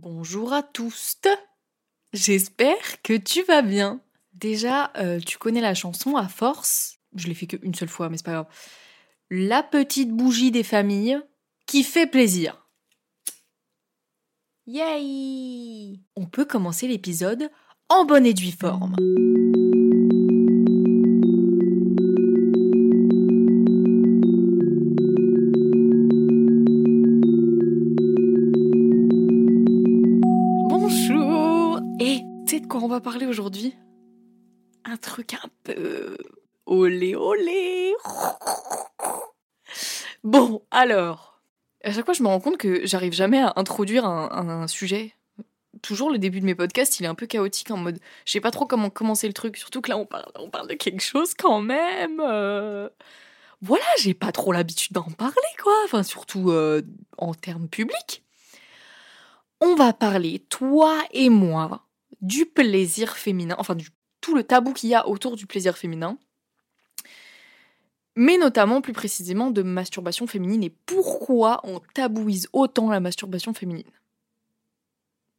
Bonjour à tous. J'espère que tu vas bien. Déjà, euh, tu connais la chanson à force. Je l'ai fait qu'une seule fois, mais c'est pas grave. La petite bougie des familles qui fait plaisir. Yay On peut commencer l'épisode en bonne et due forme. Un truc un peu... Olé olé. Bon, alors... À chaque fois, je me rends compte que j'arrive jamais à introduire un sujet. Toujours le début de mes podcasts, il est un peu chaotique en mode... Je sais pas trop comment commencer le truc, surtout que là, on parle, on parle de quelque chose quand même... euh, Voilà, j'ai pas trop l'habitude d'en parler, quoi. Enfin, surtout euh, en termes publics. On va parler, toi et moi, du plaisir féminin, enfin du tout le tabou qu'il y a autour du plaisir féminin, mais notamment plus précisément de masturbation féminine et pourquoi on tabouise autant la masturbation féminine?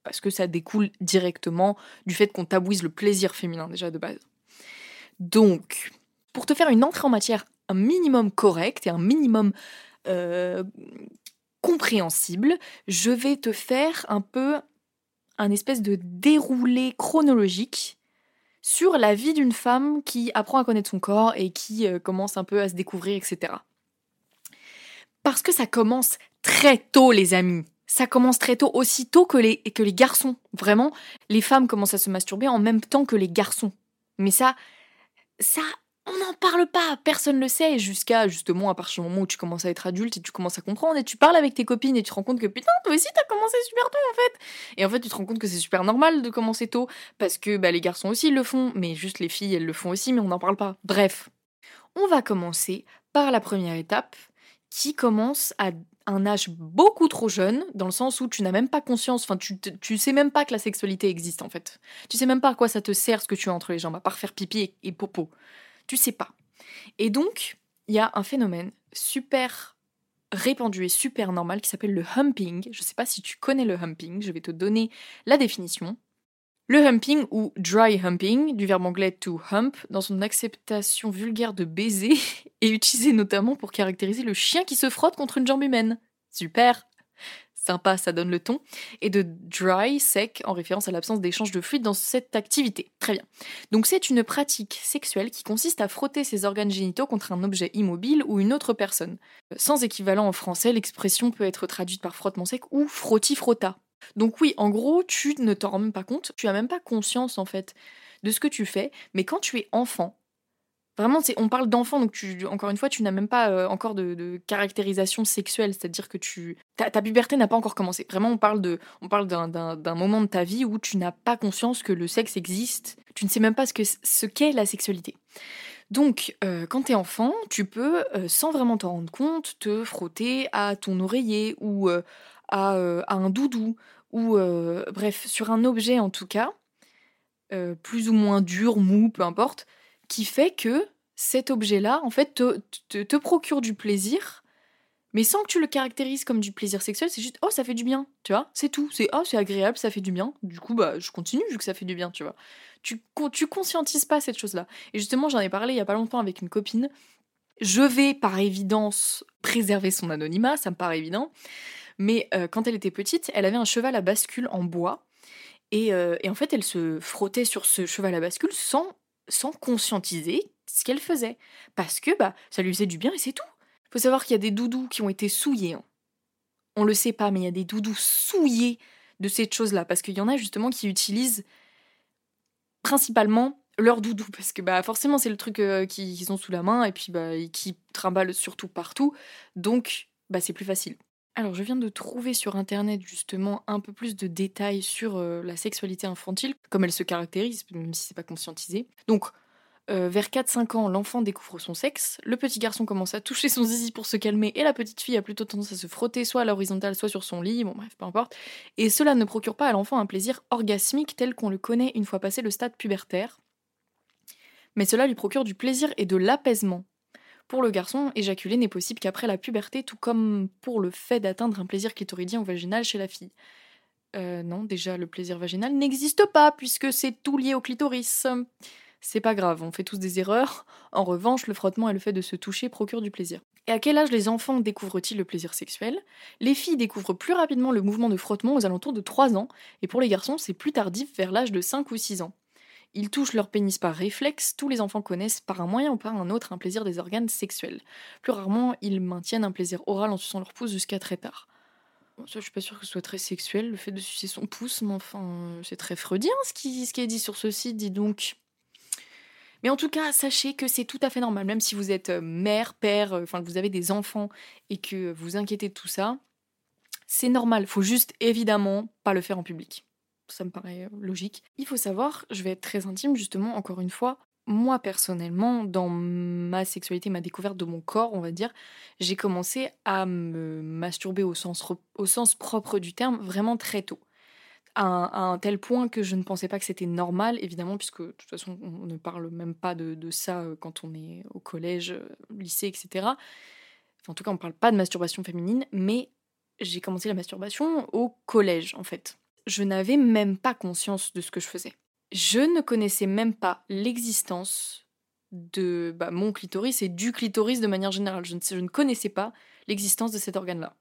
Parce que ça découle directement du fait qu'on tabouise le plaisir féminin déjà de base. Donc, pour te faire une entrée en matière un minimum correcte et un minimum euh, compréhensible, je vais te faire un peu espèce de déroulé chronologique sur la vie d'une femme qui apprend à connaître son corps et qui euh, commence un peu à se découvrir, etc. Parce que ça commence très tôt, les amis. Ça commence très tôt, aussi tôt que les, que les garçons. Vraiment, les femmes commencent à se masturber en même temps que les garçons. Mais ça, ça, on n'en parle pas, personne ne le sait, jusqu'à justement à partir du moment où tu commences à être adulte et tu commences à comprendre et tu parles avec tes copines et tu te rends compte que putain, toi aussi t'as commencé super tôt en fait. Et en fait, tu te rends compte que c'est super normal de commencer tôt parce que bah, les garçons aussi ils le font, mais juste les filles elles le font aussi, mais on n'en parle pas. Bref, on va commencer par la première étape qui commence à un âge beaucoup trop jeune, dans le sens où tu n'as même pas conscience, enfin tu, tu sais même pas que la sexualité existe en fait. Tu sais même pas à quoi ça te sert ce que tu as entre les jambes, à part faire pipi et, et popo. Tu sais pas. Et donc, il y a un phénomène super répandu et super normal qui s'appelle le humping. Je sais pas si tu connais le humping, je vais te donner la définition. Le humping ou dry humping, du verbe anglais to hump, dans son acceptation vulgaire de baiser, est utilisé notamment pour caractériser le chien qui se frotte contre une jambe humaine. Super Sympa, ça donne le ton. Et de dry, sec, en référence à l'absence d'échange de fluide dans cette activité. Très bien. Donc c'est une pratique sexuelle qui consiste à frotter ses organes génitaux contre un objet immobile ou une autre personne. Sans équivalent en français, l'expression peut être traduite par frottement sec ou frotti-frotta. Donc oui, en gros, tu ne t'en rends même pas compte, tu as même pas conscience en fait de ce que tu fais, mais quand tu es enfant, vraiment, on parle d'enfant, donc tu, encore une fois, tu n'as même pas euh, encore de, caractérisation sexuelle, c'est-à-dire que tu, ta, puberté n'a pas encore commencé. Vraiment, on parle d'un, moment de ta vie où tu n'as pas conscience que le sexe existe, tu ne sais même pas ce que ce qu'est la sexualité. Donc, euh, quand t'es enfant, tu peux, euh, sans vraiment t'en rendre compte, te frotter à ton oreiller ou euh, à, à un doudou ou bref, sur un objet en tout cas, plus ou moins dur, mou, peu importe, qui fait que cet objet-là, en fait, te, te- procure du plaisir, mais sans que tu le caractérises comme du plaisir sexuel, c'est juste oh ça fait du bien, tu vois, c'est tout, c'est oh c'est agréable, ça fait du bien. Du coup bah je continue vu que ça fait du bien, tu vois. Tu tu conscientises pas cette chose-là. Et justement j'en ai parlé il y a pas longtemps avec une copine. Je vais par évidence préserver son anonymat, ça me paraît évident. Mais euh, quand elle était petite, elle avait un cheval à bascule en bois. Et, euh, et en fait, elle se frottait sur ce cheval à bascule sans, sans conscientiser ce qu'elle faisait. Parce que bah, ça lui faisait du bien et c'est tout. faut savoir qu'il y a des doudous qui ont été souillés. hein. On le sait pas, mais il y a des doudous souillés de cette chose-là. Parce qu'il y en a justement qui utilisent principalement leur doudou. Parce que bah, forcément, c'est le truc euh, qu'ils ont sous la main et puis bah, qui trimballent surtout partout. Donc, bah, c'est plus facile. Alors, je viens de trouver sur internet justement un peu plus de détails sur euh, la sexualité infantile, comme elle se caractérise, même si c'est pas conscientisé. Donc, euh, vers 4-5 ans, l'enfant découvre son sexe, le petit garçon commence à toucher son zizi pour se calmer, et la petite fille a plutôt tendance à se frotter soit à l'horizontale, soit sur son lit, bon bref, peu importe. Et cela ne procure pas à l'enfant un plaisir orgasmique tel qu'on le connaît une fois passé le stade pubertaire, mais cela lui procure du plaisir et de l'apaisement. Pour le garçon, éjaculer n'est possible qu'après la puberté, tout comme pour le fait d'atteindre un plaisir clitoridien ou vaginal chez la fille. Euh, non, déjà, le plaisir vaginal n'existe pas puisque c'est tout lié au clitoris. C'est pas grave, on fait tous des erreurs. En revanche, le frottement et le fait de se toucher procurent du plaisir. Et à quel âge les enfants découvrent-ils le plaisir sexuel? Les filles découvrent plus rapidement le mouvement de frottement aux alentours de 3 ans, et pour les garçons, c'est plus tardif vers l'âge de 5 ou 6 ans. Ils touchent leur pénis par réflexe, tous les enfants connaissent par un moyen ou par un autre un plaisir des organes sexuels. Plus rarement, ils maintiennent un plaisir oral en suçant leur pouce jusqu'à très tard. Ça, je suis pas sûre que ce soit très sexuel, le fait de sucer son pouce, mais enfin, c'est très freudien ce qui, ce qui est dit sur ce site, dis donc. Mais en tout cas, sachez que c'est tout à fait normal, même si vous êtes euh, mère, père, euh, enfin que vous avez des enfants et que vous inquiétez de tout ça, c'est normal. Faut juste évidemment pas le faire en public. Ça me paraît euh, logique. Il faut savoir, je vais être très intime justement, encore une fois, moi personnellement, dans ma sexualité, ma découverte de mon corps, on va dire, j'ai commencé à me masturber au sens, au sens propre du terme vraiment très tôt à un, tel point que je ne pensais pas que c'était normal, évidemment, puisque de toute façon, on ne parle même pas de, ça euh, quand on est au collège, euh, lycée, etc. en tout cas, on ne parle pas de masturbation féminine, mais j'ai commencé la masturbation au collège, en fait. Je n'avais même pas conscience de ce que je faisais. Je ne connaissais même pas l'existence de bah, mon clitoris et du clitoris de manière générale. Je ne, connaissais pas l'existence de cet organe-là.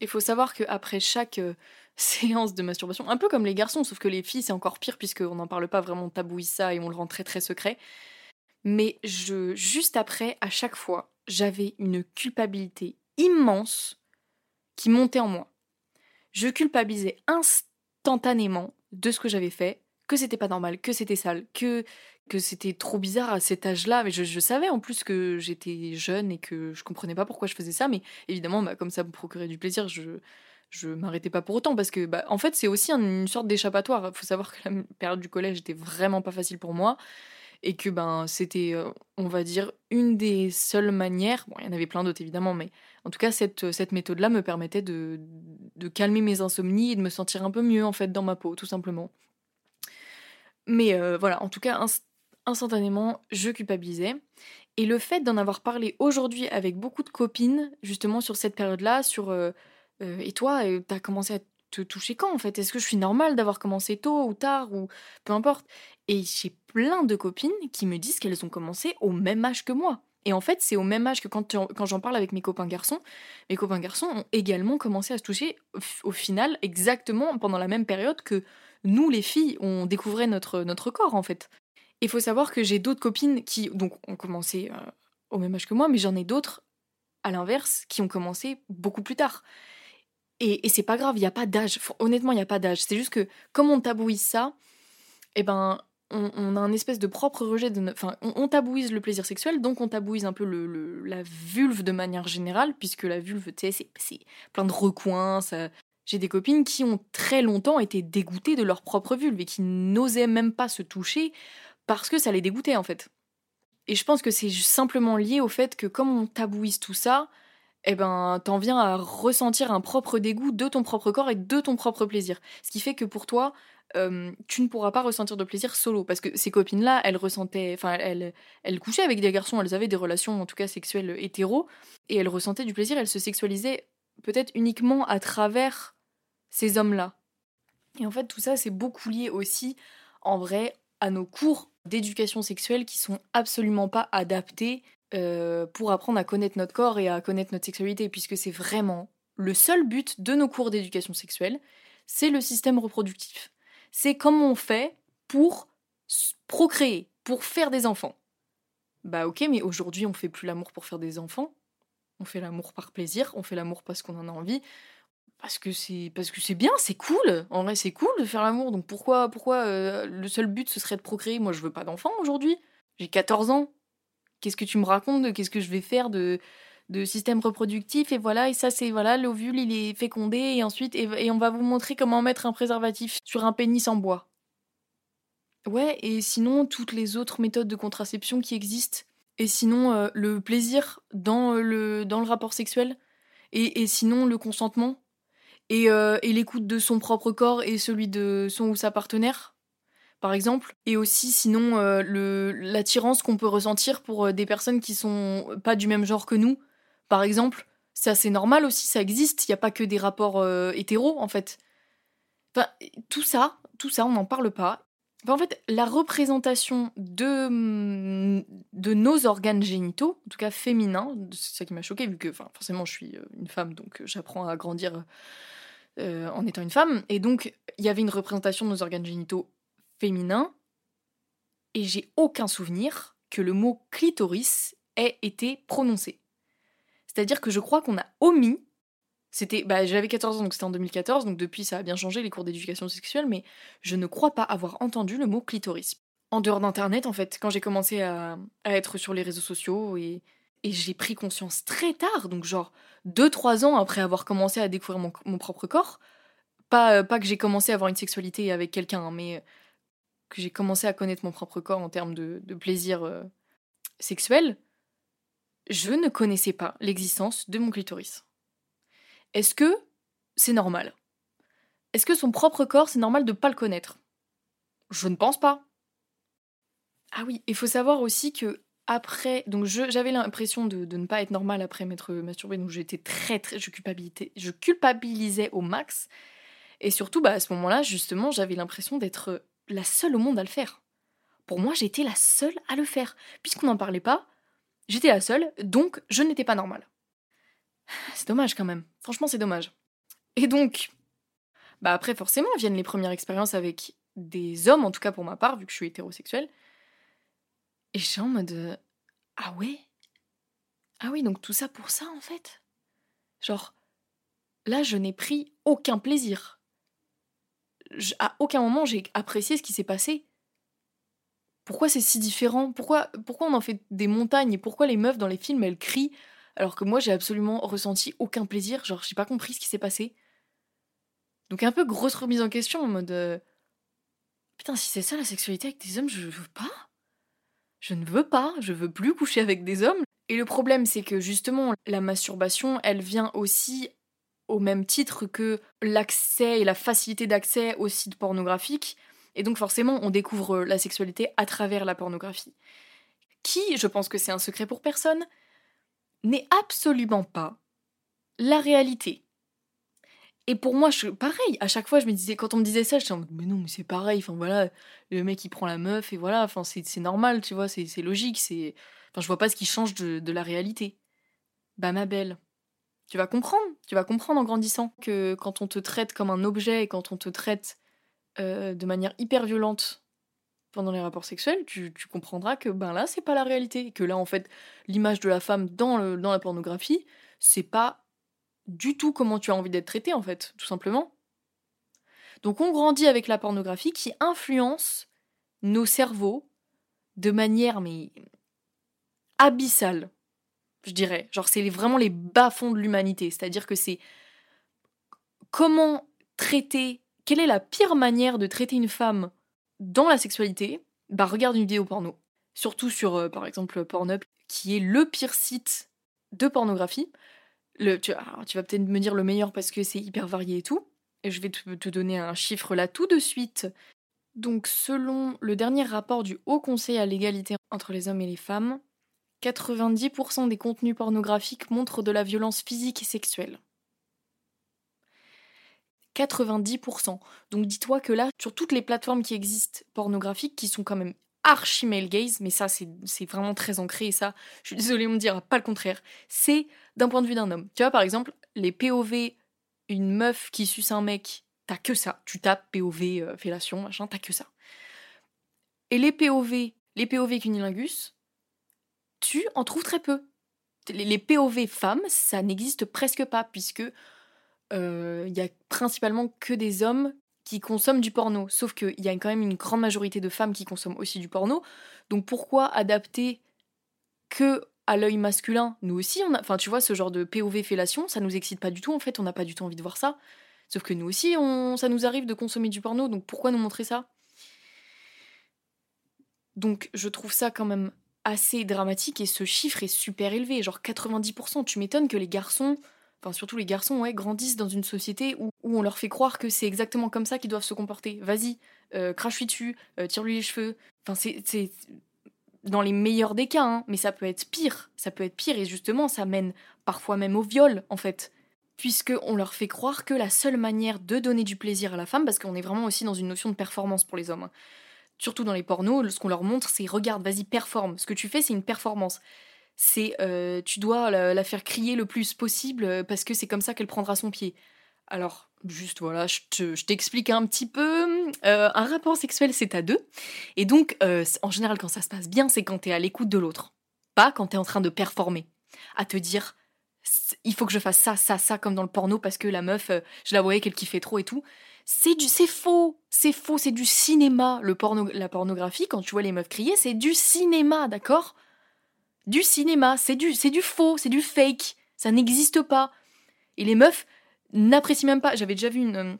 Il faut savoir qu'après chaque euh, séance de masturbation, un peu comme les garçons, sauf que les filles c'est encore pire puisqu'on n'en parle pas vraiment, on ça et on le rend très très secret. Mais juste après, à chaque fois, j'avais une culpabilité immense qui montait en moi. Je culpabilisais instantanément de ce que j'avais fait, que c'était pas normal, que c'était sale, que que c'était trop bizarre à cet âge-là. Mais je, savais en plus que j'étais jeune et que je comprenais pas pourquoi je faisais ça. Mais évidemment, bah, comme ça me procurait du plaisir, je je m'arrêtais pas pour autant parce que bah, en fait c'est aussi une sorte d'échappatoire. Il faut savoir que la période du collège était vraiment pas facile pour moi et que ben c'était euh, on va dire une des seules manières bon il y en avait plein d'autres évidemment mais en tout cas cette, cette méthode là me permettait de, calmer mes insomnies et de me sentir un peu mieux en fait dans ma peau tout simplement mais euh, voilà en tout cas instantanément, je culpabilisais. Et le fait d'en avoir parlé aujourd'hui avec beaucoup de copines, justement sur cette période-là, sur euh, euh, et toi, euh, t'as commencé à te toucher quand en fait? Est-ce que je suis normale d'avoir commencé tôt ou tard ou peu importe? Et j'ai plein de copines qui me disent qu'elles ont commencé au même âge que moi. Et en fait, c'est au même âge que quand, j'en parle avec mes copains garçons, mes copains garçons ont également commencé à se toucher au final exactement pendant la même période que nous les filles, on découvrait notre, corps en fait. Il faut savoir que j'ai d'autres copines qui ont commencé euh, au même âge que moi, mais j'en ai d'autres à l'inverse qui ont commencé beaucoup plus tard. Et, c'est pas grave, il n'y a pas d'âge. Honnêtement, il n'y a pas d'âge. C'est juste que comme on tabouise ça, eh ben, on, a un espèce de propre rejet de. Enfin, on, tabouise le plaisir sexuel, donc on tabouise un peu la vulve de manière générale, puisque la vulve, tu sais, c'est plein de recoins. J'ai des copines qui ont très longtemps été dégoûtées de leur propre vulve et qui n'osaient même pas se toucher parce que ça les dégoûtait en fait. Et je pense que c'est simplement lié au fait que comme on tabouise tout ça, eh ben t'en viens à ressentir un propre dégoût de ton propre corps et de ton propre plaisir. Ce qui fait que pour toi, euh, tu ne pourras pas ressentir de plaisir solo parce que ces copines là elles ressentaient enfin elles, elles couchaient avec des garçons elles avaient des relations en tout cas sexuelles hétéro et elles ressentaient du plaisir elles se sexualisaient peut-être uniquement à travers ces hommes là et en fait tout ça c'est beaucoup lié aussi en vrai à nos cours d'éducation sexuelle qui sont absolument pas adaptés euh, pour apprendre à connaître notre corps et à connaître notre sexualité, puisque c'est vraiment le seul but de nos cours d'éducation sexuelle, c'est le système reproductif. C'est comment on fait pour procréer, pour faire des enfants. Bah ok, mais aujourd'hui on fait plus l'amour pour faire des enfants, on fait l'amour par plaisir, on fait l'amour parce qu'on en a envie, parce que c'est parce que c'est bien, c'est cool. En vrai, c'est cool de faire l'amour. Donc pourquoi pourquoi euh, le seul but ce serait de procréer? Moi, je veux pas d'enfant aujourd'hui. J'ai 14 ans. Qu'est-ce que tu me racontes Qu'est-ce que je vais faire de de système reproductif. Et voilà et ça c'est voilà l'ovule il est fécondé. Et ensuite et, on va vous montrer comment mettre un préservatif sur un pénis en bois. Ouais, et sinon toutes les autres méthodes de contraception qui existent. Et sinon euh, le plaisir dans le dans le rapport sexuel. Et, et sinon le consentement. Euh, et, l'écoute de son propre corps et celui de son ou sa partenaire, par exemple. Et aussi, sinon, euh, l'attirance qu'on peut ressentir pour euh, des personnes qui sont pas du même genre que nous, par exemple. C'est normal aussi, ça existe. Il n'y a pas que des rapports hétéros, en fait. Enfin, tout ça, tout ça, on n'en parle pas. En fait, la représentation de, mm, de nos organes génitaux, en tout cas féminins, c'est ça qui m'a choqué, vu que enfin, forcément je suis euh, une femme, donc euh, j'apprends à grandir euh, en étant une femme. Et donc, il y avait une représentation de nos organes génitaux féminins, et j'ai aucun souvenir que le mot clitoris ait été prononcé. C'est-à-dire que je crois qu'on a omis c'était, bah, j'avais 14 ans, donc c'était en 2014, donc depuis ça a bien changé les cours d'éducation sexuelle, mais je ne crois pas avoir entendu le mot clitoris. En dehors d'Internet, en fait, quand j'ai commencé à, être sur les réseaux sociaux et, j'ai pris conscience très tard, donc genre 2-3 ans après avoir commencé à découvrir mon, propre corps, pas, pas que j'ai commencé à avoir une sexualité avec quelqu'un, hein, mais que j'ai commencé à connaître mon propre corps en termes de, plaisir euh, sexuel, je ne connaissais pas l'existence de mon clitoris. Est-ce que c'est normal? Est-ce que son propre corps, c'est normal de ne pas le connaître? Je ne pense pas. Ah oui, il faut savoir aussi que après, donc j'avais l'impression de, ne pas être normal après m'être masturbée, donc j'étais très très, je culpabilisais, je culpabilisais au max, et surtout bah à ce moment-là justement j'avais l'impression d'être la seule au monde à le faire. Pour moi j'étais la seule à le faire, puisqu'on n'en parlait pas, j'étais la seule, donc je n'étais pas normale. C'est dommage quand même. Franchement, c'est dommage. Et donc, bah après, forcément, viennent les premières expériences avec des hommes, en tout cas pour ma part, vu que je suis hétérosexuelle. Et je suis en mode Ah ouais? Ah oui, donc tout ça pour ça, en fait? Genre, là, je n'ai pris aucun plaisir. à aucun moment, j'ai apprécié ce qui s'est passé. Pourquoi c'est si différent? Pourquoi, on en fait des montagnes et pourquoi les meufs dans les films, elles crient alors que moi j'ai absolument ressenti aucun plaisir, genre j'ai pas compris ce qui s'est passé. Donc un peu grosse remise en question en mode euh, putain si c'est ça la sexualité avec des hommes, je veux pas. Je ne veux pas, je veux plus coucher avec des hommes. Et le problème c'est que justement la masturbation, elle vient aussi au même titre que l'accès et la facilité d'accès aux sites pornographiques. Et donc forcément, on découvre la sexualité à travers la pornographie. Qui, je pense que c'est un secret pour personne, n'est absolument pas la réalité. Et pour moi, pareil, à chaque fois, je me disais, quand on me disait ça, je disais, mais non, mais c'est pareil, enfin voilà, le mec il prend la meuf et voilà, enfin c'est normal, tu vois, c'est logique, c'est. Enfin, je vois pas ce qui change de, la réalité. Bah, ma belle, tu vas comprendre, tu vas comprendre en grandissant que quand on te traite comme un objet et quand on te traite euh, de manière hyper violente pendant les rapports sexuels, tu, comprendras que ben là, c'est pas la réalité. Que là, en fait, l'image de la femme dans, dans la pornographie, c'est pas du tout comment tu as envie d'être traitée, en fait, tout simplement. Donc on grandit avec la pornographie qui influence nos cerveaux de manière mais abyssale, je dirais. Genre c'est vraiment les bas-fonds de l'humanité, c'est-à-dire que c'est comment traiter, quelle est la pire manière de traiter une femme dans la sexualité, bah regarde une vidéo porno. Surtout sur, euh, par exemple, Pornhub, qui est le pire site de pornographie. Tu, vas peut-être me dire le meilleur parce que c'est hyper varié et tout. Je vais te donner un chiffre là tout de suite. Donc selon le dernier rapport du Haut Conseil à l'égalité entre les hommes et les femmes, 90% des contenus pornographiques montrent de la violence physique et sexuelle. 90%. Donc dis-toi que là, sur toutes les plateformes qui existent pornographiques, qui sont quand même archi male gaze, mais ça c'est vraiment très ancré et ça, je suis désolée, on me dira pas le contraire, c'est d'un point de vue d'un homme. Tu vois par exemple, les POV, une meuf qui suce un mec, t'as que ça. Tu tapes POV euh, fellation, machin, t'as que ça. Et les POV, les POV cunilingus, tu en trouves très peu. Les POV femmes, ça n'existe presque pas, puisque il euh, y a principalement que des hommes qui consomment du porno. Sauf qu'il y a quand même une grande majorité de femmes qui consomment aussi du porno. Donc pourquoi adapter que à l'œil masculin? Nous aussi, on a... enfin tu vois, ce genre de POV fellation, ça nous excite pas du tout en fait, on n'a pas du tout envie de voir ça. Sauf que nous aussi, ça nous arrive de consommer du porno, donc pourquoi nous montrer ça? Donc je trouve ça quand même assez dramatique et ce chiffre est super élevé, genre 90%. Tu m'étonnes que les garçons enfin surtout les garçons, ouais, grandissent dans une société où, on leur fait croire que c'est exactement comme ça qu'ils doivent se comporter. Vas-y, euh, crache-lui dessus, euh, tire-lui les cheveux. Enfin, c'est dans les meilleurs des cas, hein, mais ça peut être pire. Ça peut être pire et justement, ça mène parfois même au viol, en fait. puisqu'on leur fait croire que la seule manière de donner du plaisir à la femme, parce qu'on est vraiment aussi dans une notion de performance pour les hommes, hein. surtout dans les pornos, ce qu'on leur montre, c'est regarde, vas-y, performe. Ce que tu fais, c'est une performance. C'est euh, tu dois la, faire crier le plus possible euh, parce que c'est comme ça qu'elle prendra son pied. Alors, juste voilà, je t'explique un petit peu. Euh, un rapport sexuel, c'est à deux. Et donc, en général, quand ça se passe bien, c'est quand t'es à l'écoute de l'autre. Pas quand t'es en train de performer. À te dire, il faut que je fasse ça, ça, ça, comme dans le porno, parce que la meuf, je la voyais qu'elle kiffait trop et tout. C'est du, c'est faux, c'est faux, c'est du cinéma. Le porno, la pornographie, quand tu vois les meufs crier, c'est du cinéma, d'accord? Du cinéma, c'est du, c'est du faux, c'est du fake. Ça n'existe pas. Et les meufs n'apprécient même pas. J'avais déjà vu une, euh,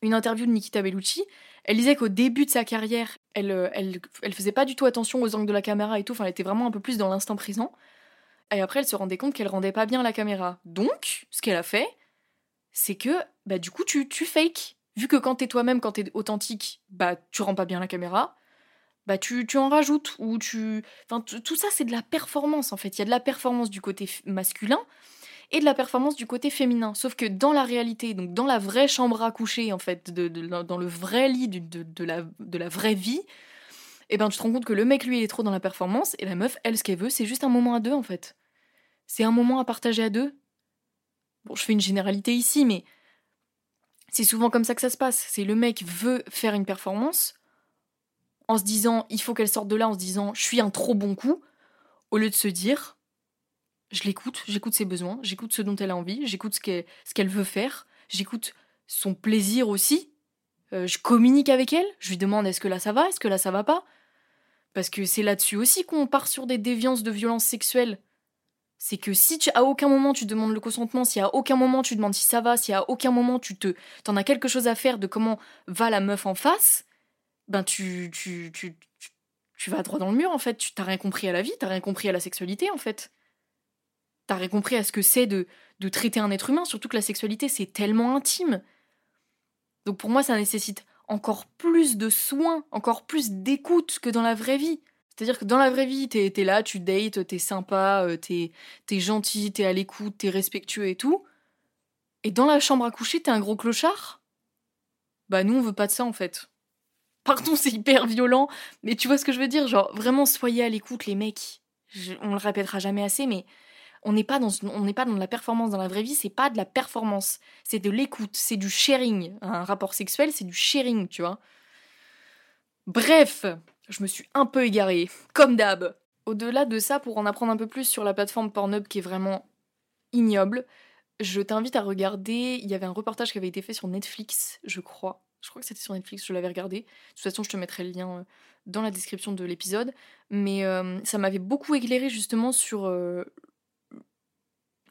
une interview de Nikita Bellucci. Elle disait qu'au début de sa carrière, elle, euh, elle, elle faisait pas du tout attention aux angles de la caméra et tout. Enfin, elle était vraiment un peu plus dans l'instant présent. Et après, elle se rendait compte qu'elle rendait pas bien la caméra. Donc, ce qu'elle a fait, c'est que, bah, du coup, tu, tu fake. Vu que quand t'es toi-même, quand t'es authentique, bah, tu rends pas bien la caméra, bah, tu, tu en rajoutes. Ou tu. Enfin, tout ça, c'est de la performance, en fait. Il y a de la performance du côté masculin et de la performance du côté féminin. Sauf que dans la réalité, donc dans la vraie chambre à coucher, en fait, de, dans le vrai lit de, de, la, de la vraie vie, eh ben tu te rends compte que le mec lui il est trop dans la performance et la meuf elle ce qu'elle veut c'est juste un moment à deux en fait. C'est un moment à partager à deux. Bon, je fais une généralité ici mais c'est souvent comme ça que ça se passe. C'est le mec veut faire une performance en se disant il faut qu'elle sorte de là en se disant je suis un trop bon coup au lieu de se dire je l'écoute, j'écoute ses besoins, j'écoute ce dont elle a envie, j'écoute ce qu'elle, veut faire, j'écoute son plaisir aussi. Euh, je communique avec elle, je lui demande est-ce que là ça va, est-ce que là ça va pas? Parce que c'est là-dessus aussi qu'on part sur des déviances de violence sexuelle. C'est que si tu, à aucun moment tu demandes le consentement, si à aucun moment tu demandes si ça va, si à aucun moment tu te, t'en as quelque chose à faire de comment va la meuf en face, ben tu, tu, tu, vas droit dans le mur en fait. Tu t'as rien compris à la vie, t'as rien compris à la sexualité en fait. T'as rien compris à ce que c'est de, de traiter un être humain, surtout que la sexualité c'est tellement intime. Donc pour moi ça nécessite encore plus de soins, encore plus d'écoute que dans la vraie vie. C'est-à-dire que dans la vraie vie, t'es es là, tu dates, t'es sympa, euh, t'es es gentil, t'es à l'écoute, t'es respectueux et tout. Et dans la chambre à coucher, t'es un gros clochard? Bah nous, on veut pas de ça en fait. Pardon, c'est hyper violent, mais tu vois ce que je veux dire? Genre, vraiment, soyez à l'écoute les mecs. on le répétera jamais assez, mais on n'est pas dans on n'est pas dans de la performance dans la vraie vie, c'est pas de la performance, c'est de l'écoute, c'est du sharing. Un rapport sexuel, c'est du sharing, tu vois. Bref, je me suis un peu égarée, comme d'hab. Au-delà de ça, pour en apprendre un peu plus sur la plateforme Pornhub qui est vraiment ignoble, je t'invite à regarder. Il y avait un reportage qui avait été fait sur Netflix, je crois. Je crois que c'était sur Netflix, je l'avais regardé. De toute façon, je te mettrai le lien euh, dans la description de l'épisode. Mais euh, ça m'avait beaucoup éclairé justement sur euh,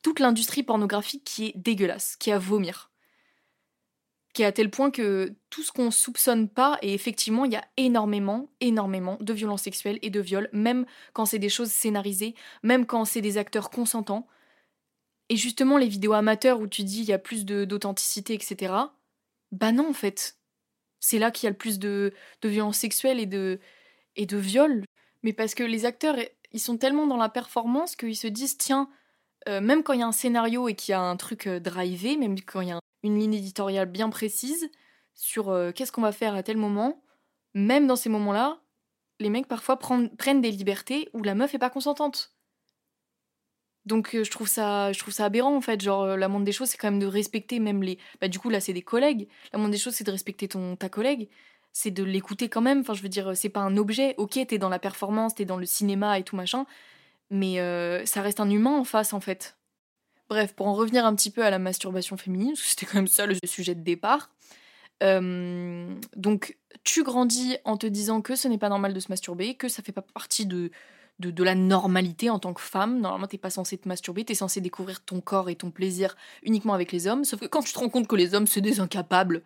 toute l'industrie pornographique qui est dégueulasse, qui est à vomir. Qui est à tel point que tout ce qu'on soupçonne pas, et effectivement, il y a énormément, énormément de violences sexuelles et de viols, même quand c'est des choses scénarisées, même quand c'est des acteurs consentants. Et justement, les vidéos amateurs où tu dis il y a plus d'authenticité, etc. Bah non, en fait. C'est là qu'il y a le plus de, de violences sexuelles et de, et de viols. Mais parce que les acteurs, ils sont tellement dans la performance qu'ils se disent tiens, euh, même quand il y a un scénario et qu'il y a un truc euh, drivé, même quand il y a une ligne éditoriale bien précise sur euh, qu'est-ce qu'on va faire à tel moment, même dans ces moments-là, les mecs parfois prennent des libertés où la meuf est pas consentante. Donc je trouve ça je trouve ça aberrant en fait, genre la moindre des choses c'est quand même de respecter même les bah du coup là c'est des collègues, la moindre des choses c'est de respecter ton ta collègue, c'est de l'écouter quand même, enfin je veux dire c'est pas un objet, OK, t'es dans la performance, t'es dans le cinéma et tout machin, mais euh, ça reste un humain en face en fait. Bref, pour en revenir un petit peu à la masturbation féminine, parce que c'était quand même ça le sujet de départ. Euh, donc, tu grandis en te disant que ce n'est pas normal de se masturber, que ça fait pas partie de, de, de la normalité en tant que femme. Normalement, t'es pas censé te masturber, t'es censé découvrir ton corps et ton plaisir uniquement avec les hommes. Sauf que quand tu te rends compte que les hommes, c'est des incapables,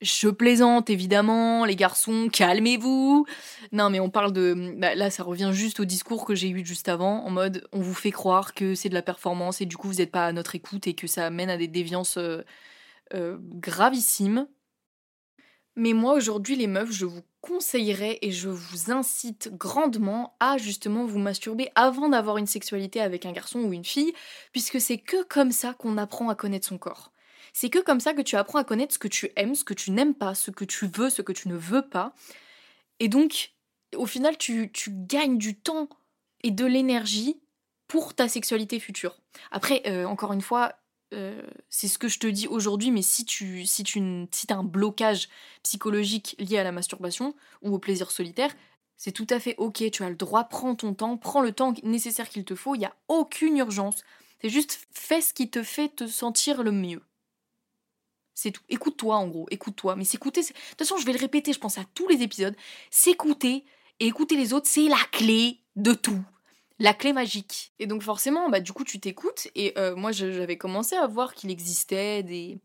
je plaisante évidemment, les garçons, calmez-vous. Non, mais on parle de. Bah, là, ça revient juste au discours que j'ai eu juste avant, en mode on vous fait croire que c'est de la performance et du coup vous n'êtes pas à notre écoute et que ça mène à des déviances euh, euh, gravissimes. Mais moi aujourd'hui les meufs, je vous conseillerais et je vous incite grandement à justement vous masturber avant d'avoir une sexualité avec un garçon ou une fille, puisque c'est que comme ça qu'on apprend à connaître son corps. C'est que comme ça que tu apprends à connaître ce que tu aimes, ce que tu n'aimes pas, ce que tu veux, ce que tu ne veux pas. Et donc, au final, tu, gagnes du temps et de l'énergie pour ta sexualité future. Après, euh, encore une fois, euh, c'est ce que je te dis aujourd'hui, mais si tu si tu si as un blocage psychologique lié à la masturbation ou au plaisir solitaire, c'est tout à fait ok, tu as le droit, prends ton temps, prends le temps nécessaire qu'il te faut, il n'y a aucune urgence. C'est juste fais ce qui te fait te sentir le mieux. C'est tout. Écoute-toi en gros, écoute-toi. Mais s'écouter, de toute façon je vais le répéter, je pense à tous les épisodes, s'écouter et écouter les autres, c'est la clé de tout la clé magique. Et donc forcément, bah du coup tu t'écoutes et euh, moi j'avais commencé à voir qu'il existait des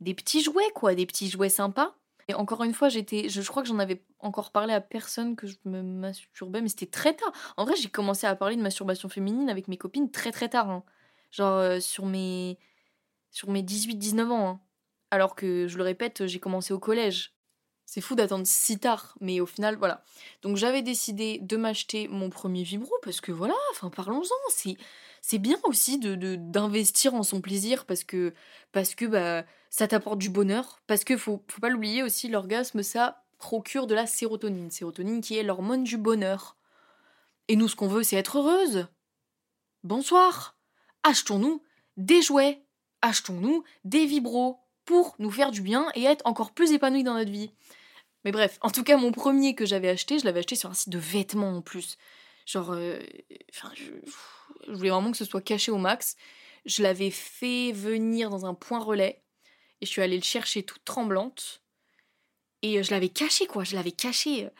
des petits jouets quoi, des petits jouets sympas. Et encore une fois, j'étais je, crois que j'en avais encore parlé à personne que je me masturbais mais c'était très tard. En vrai, j'ai commencé à parler de masturbation féminine avec mes copines très très tard hein. Genre euh, sur mes sur mes 18 19 ans hein. Alors que je le répète, j'ai commencé au collège. C'est fou d'attendre si tard, mais au final, voilà. Donc j'avais décidé de m'acheter mon premier vibro parce que voilà, enfin parlons-en, c'est bien aussi de d'investir en son plaisir parce que parce que bah ça t'apporte du bonheur, parce que faut faut pas l'oublier aussi, l'orgasme ça procure de la sérotonine, sérotonine qui est l'hormone du bonheur. Et nous ce qu'on veut c'est être heureuse. Bonsoir. Achetons-nous des jouets, achetons-nous des vibros pour nous faire du bien et être encore plus épanouis dans notre vie. Mais bref, en tout cas, mon premier que j'avais acheté, je l'avais acheté sur un site de vêtements en plus. Genre, euh, je, voulais vraiment que ce soit caché au max. Je l'avais fait venir dans un point relais et je suis allée le chercher toute tremblante. Et euh, je l'avais caché, quoi. Je l'avais caché euh,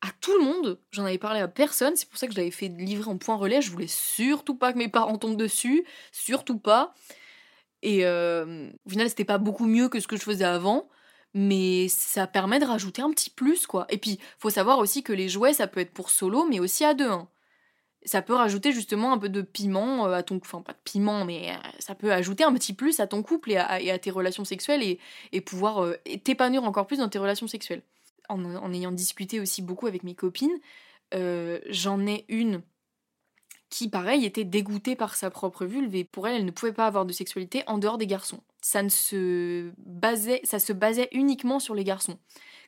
à tout le monde. J'en avais parlé à personne. C'est pour ça que je l'avais fait livrer en point relais. Je voulais surtout pas que mes parents tombent dessus. Surtout pas. Et au final, c'était pas beaucoup mieux que ce que je faisais avant mais ça permet de rajouter un petit plus, quoi. Et puis, faut savoir aussi que les jouets, ça peut être pour solo, mais aussi à deux. Hein. Ça peut rajouter justement un peu de piment euh, à ton... Enfin, pas de piment, mais euh, ça peut ajouter un petit plus à ton couple et à, tes relations sexuelles et, pouvoir euh, t'épanouir encore plus dans tes relations sexuelles. En, ayant discuté aussi beaucoup avec mes copines, j'en ai une qui, pareil, était dégoûtée par sa propre vulve et pour elle, elle ne pouvait pas avoir de sexualité en dehors des garçons. Ça ne se basait, ça se basait uniquement sur les garçons.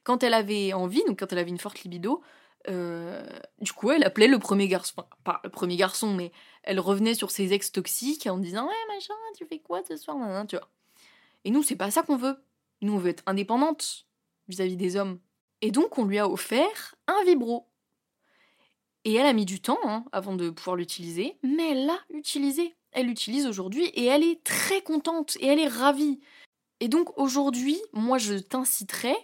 Quand elle avait envie, donc quand elle avait une forte libido, euh, du coup, elle appelait le premier garçon, enfin, pas le premier garçon, mais elle revenait sur ses ex toxiques en disant ouais machin, tu fais quoi ce soir, tu vois. Et nous, c'est pas ça qu'on veut. Nous, on veut être indépendante vis-à-vis -vis des hommes. Et donc, on lui a offert un vibro. Et elle a mis du temps hein, avant de pouvoir l'utiliser, mais elle l'a utilisé. Elle l'utilise aujourd'hui et elle est très contente et elle est ravie. Et donc aujourd'hui, moi je t'inciterai,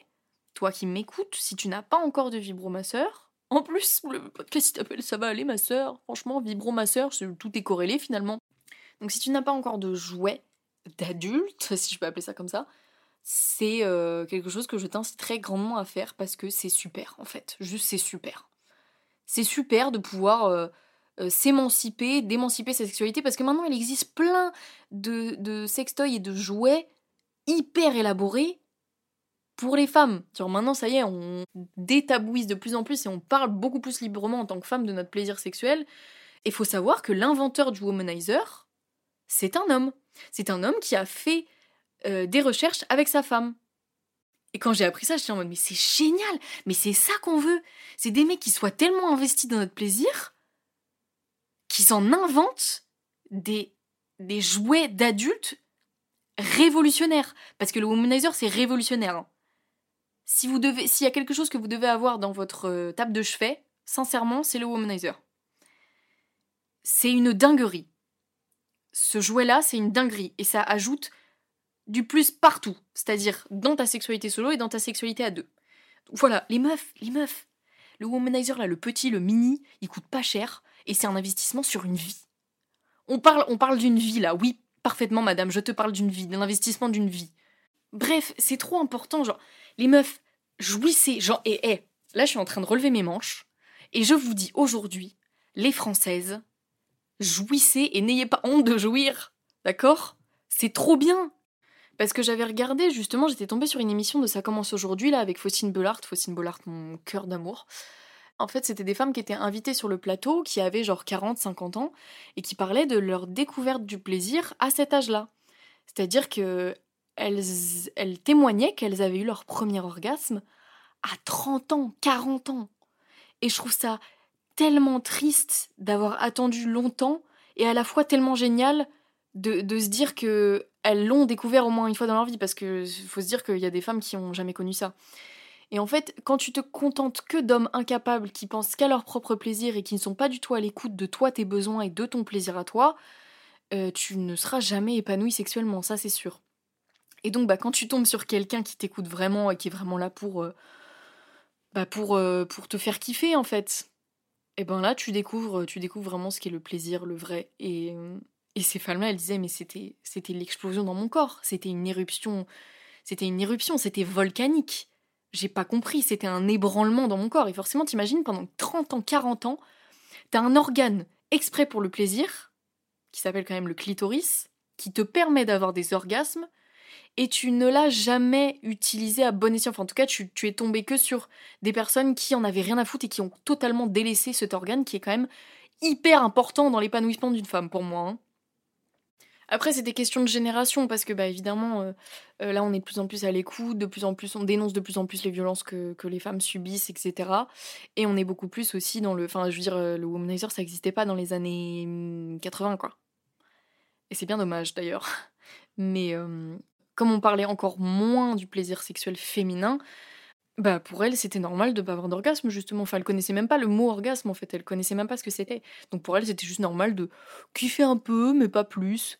toi qui m'écoutes, si tu n'as pas encore de vibromasseur, en plus le podcast s'appelle Ça va aller ma soeur, franchement vibromasseur, tout est corrélé finalement. Donc si tu n'as pas encore de jouet d'adulte, si je peux appeler ça comme ça, c'est euh, quelque chose que je t'inciterai grandement à faire parce que c'est super en fait, juste c'est super c'est super de pouvoir euh, euh, s'émanciper, d'émanciper sa sexualité, parce que maintenant il existe plein de, de sextoys et de jouets hyper élaborés pour les femmes. Genre maintenant, ça y est, on détabouise de plus en plus et on parle beaucoup plus librement en tant que femme de notre plaisir sexuel. Et faut savoir que l'inventeur du womanizer, c'est un homme. C'est un homme qui a fait euh, des recherches avec sa femme. Et quand j'ai appris ça, j'étais en mode, mais c'est génial, mais c'est ça qu'on veut. C'est des mecs qui soient tellement investis dans notre plaisir qu'ils en inventent des, des jouets d'adultes révolutionnaires. Parce que le womanizer, c'est révolutionnaire. Hein. Si vous devez, s'il y a quelque chose que vous devez avoir dans votre euh, table de chevet, sincèrement, c'est le womanizer. C'est une dinguerie. Ce jouet-là, c'est une dinguerie. Et ça ajoute du plus partout, c'est-à-dire dans ta sexualité solo et dans ta sexualité à deux. voilà, les meufs, les meufs. Le womanizer là, le petit, le mini, il coûte pas cher et c'est un investissement sur une vie. On parle, on parle d'une vie là, oui, parfaitement madame, je te parle d'une vie, d'un investissement d'une vie. Bref, c'est trop important, genre, les meufs, jouissez, genre, et hé, là je suis en train de relever mes manches, et je vous dis aujourd'hui, les Françaises, jouissez et n'ayez pas honte de jouir, d'accord? C'est trop bien Parce que j'avais regardé, justement, j'étais tombée sur une émission de Ça commence aujourd'hui, là, avec Faucine Bollard. Faucine Bollard, mon cœur d'amour. En fait, c'était des femmes qui étaient invitées sur le plateau, qui avaient genre 40, 50 ans, et qui parlaient de leur découverte du plaisir à cet âge-là. C'est-à-dire que elles, elles témoignaient qu'elles avaient eu leur premier orgasme à 30 ans, 40 ans. Et je trouve ça tellement triste d'avoir attendu longtemps et à la fois tellement génial de, se dire que elles l'ont découvert au moins une fois dans leur vie parce que faut se dire qu'il y a des femmes qui ont jamais connu ça. Et en fait, quand tu te contentes que d'hommes incapables qui pensent qu'à leur propre plaisir et qui ne sont pas du tout à l'écoute de toi, tes besoins et de ton plaisir à toi, euh, tu ne seras jamais épanoui sexuellement, ça c'est sûr. Et donc, bah, quand tu tombes sur quelqu'un qui t'écoute vraiment et qui est vraiment là pour, euh, bah, pour, euh, pour te faire kiffer, en fait, et ben là, tu découvres, tu découvres vraiment ce qu'est le plaisir, le vrai. Et, et ces femmes-là, elles disaient, mais c'était, c'était l'explosion dans mon corps, c'était une éruption, c'était une éruption, c'était volcanique. J'ai pas compris, c'était un ébranlement dans mon corps. Et forcément, t'imagines, pendant 30 ans, 40 ans, t'as un organe exprès pour le plaisir, qui s'appelle quand même le clitoris, qui te permet d'avoir des orgasmes, et tu ne l'as jamais utilisé à bon escient. Enfin, en tout cas, tu, es tombé que sur des personnes qui en avaient rien à foutre et qui ont totalement délaissé cet organe qui est quand même hyper important dans l'épanouissement d'une femme pour moi. Hein. Après, c'est des questions de génération parce que, bah, évidemment, euh, euh, là, on est de plus en plus à l'écoute, de plus en plus, on dénonce de plus en plus les violences que, que, les femmes subissent, etc. Et on est beaucoup plus aussi dans le. Enfin, je veux dire, euh, le womanizer, ça n'existait pas dans les années 80, quoi. Et c'est bien dommage d'ailleurs. Mais comme on parlait encore moins du plaisir sexuel féminin, bah pour elle c'était normal de pas avoir d'orgasme justement. Enfin elle connaissait même pas le mot orgasme en fait, elle connaissait même pas ce que c'était. Donc pour elle c'était juste normal de kiffer un peu mais pas plus.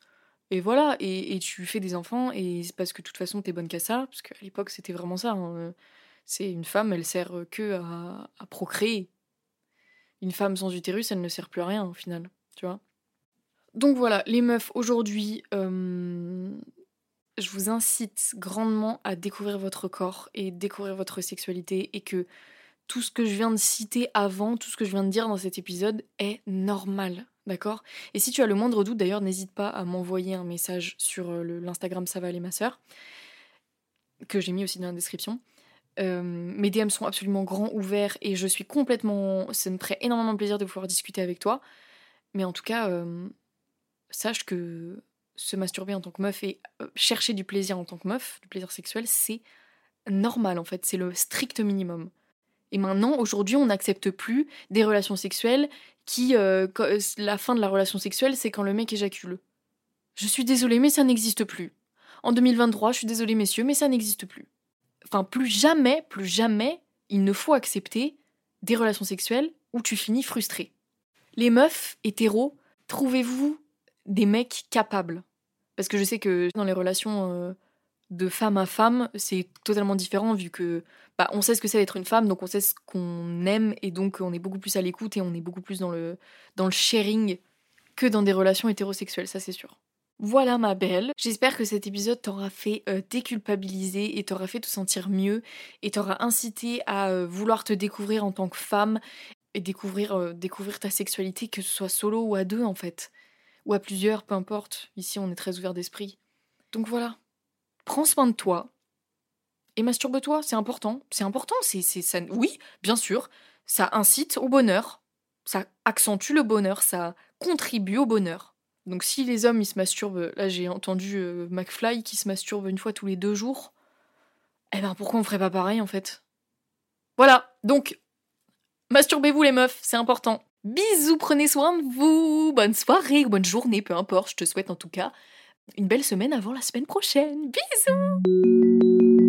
Et voilà, et, tu fais des enfants et c'est parce que de toute façon t'es bonne qu'à ça, parce qu'à l'époque c'était vraiment ça. Hein. C'est une femme, elle sert que à, à procréer. Une femme sans utérus, elle ne sert plus à rien au final, tu vois. Donc voilà, les meufs aujourd'hui, euh, je vous incite grandement à découvrir votre corps et découvrir votre sexualité et que tout ce que je viens de citer avant, tout ce que je viens de dire dans cet épisode est normal, d'accord Et si tu as le moindre doute, d'ailleurs, n'hésite pas à m'envoyer un message sur euh, l'Instagram Ça va aller ma que j'ai mis aussi dans la description. Euh, mes DM sont absolument grands, ouverts, et je suis complètement... Ça me ferait énormément plaisir de pouvoir discuter avec toi. Mais en tout cas, euh, sache que se masturber en tant que meuf et chercher du plaisir en tant que meuf, du plaisir sexuel, c'est normal en fait, c'est le strict minimum. Et maintenant, aujourd'hui, on n'accepte plus des relations sexuelles qui, euh, euh, la fin de la relation sexuelle, c'est quand le mec éjacule. Je suis désolée, mais ça n'existe plus. En 2023, je suis désolée, messieurs, mais ça n'existe plus. Enfin, plus jamais, plus jamais, il ne faut accepter des relations sexuelles où tu finis frustré. Les meufs hétéros, trouvez-vous des mecs capables? Parce que je sais que dans les relations euh, de femme à femme, c'est totalement différent vu que bah, on sait ce que c'est d'être une femme, donc on sait ce qu'on aime et donc on est beaucoup plus à l'écoute et on est beaucoup plus dans le, dans le sharing que dans des relations hétérosexuelles, ça c'est sûr. Voilà ma belle, j'espère que cet épisode t'aura fait euh, déculpabiliser et t'aura fait te sentir mieux et t'aura incité à euh, vouloir te découvrir en tant que femme et découvrir, découvrir ta sexualité, que ce soit solo ou à deux en fait ou à plusieurs, peu importe. Ici, on est très ouvert d'esprit. Donc voilà. Prends soin de toi et masturbe-toi, c'est important. C'est important, c'est. Oui, bien sûr, ça incite au bonheur, ça accentue le bonheur, ça contribue au bonheur. Donc si les hommes ils se masturbent, là j'ai entendu euh, McFly qui se masturbe une fois tous les deux jours, eh ben pourquoi on ferait pas pareil en fait? Voilà, donc masturbez-vous les meufs, c'est important. Bisous, prenez soin de vous. Bonne soirée ou bonne journée, peu importe. Je te souhaite en tout cas une belle semaine avant la semaine prochaine. Bisous